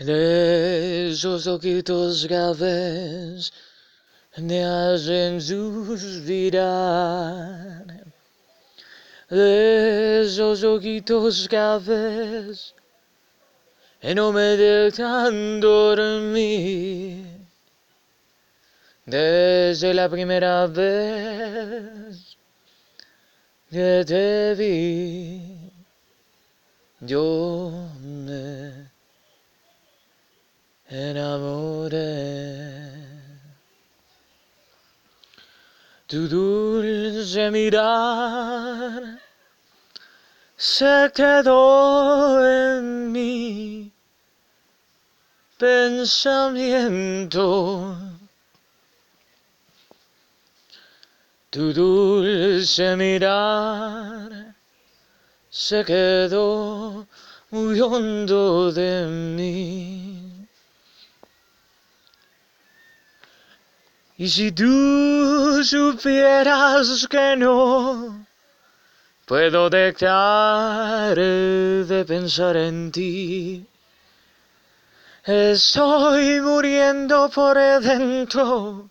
de esos ojitos cafés me hacen suspirar, de esos ojitos que no me dejan dormir. Desde la primera vez que te vi, yo me enamoré. Tu dulce mirar se quedó en mi pensamiento. Tu dulce mirar se quedó muy hondo de mí. Y si tú supieras que no puedo dejar de pensar en ti, estoy muriendo por dentro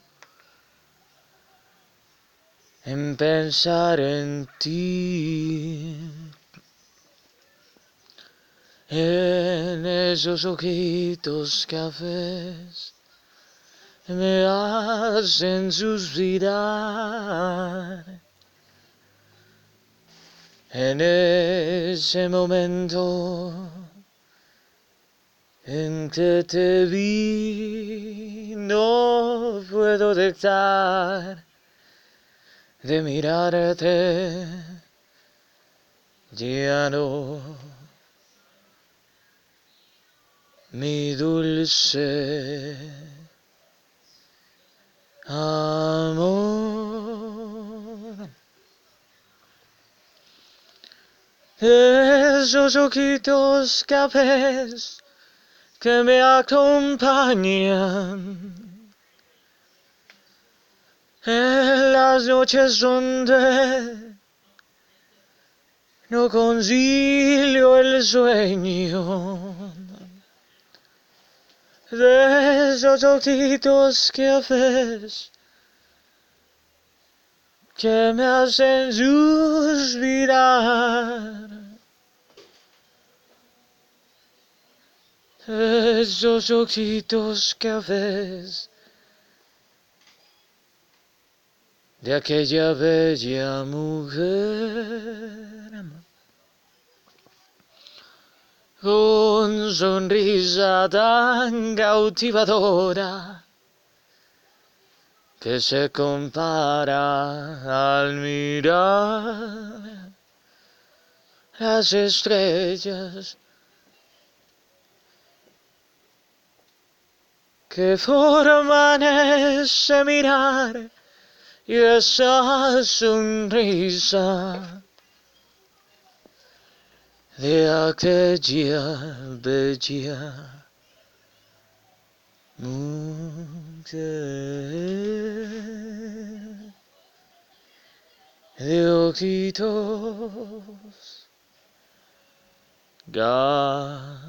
en pensar en ti. En esos ojitos cafés me hacen suspirar. En ese momento en te vi, no puedo dejar de mirarte, ya no, mi dulce amor. Esos ojitos cafés que me acompañan en las noches donde no concilio el sueño esos ojitos que haces que me hacen suspirar esos ojitos que ves de aquella bella mujer sonrisa tan cautivadora que se compara al mirar las estrellas que forman ese mirar y esa sonrisa de aquella bella mujer de ojitos ga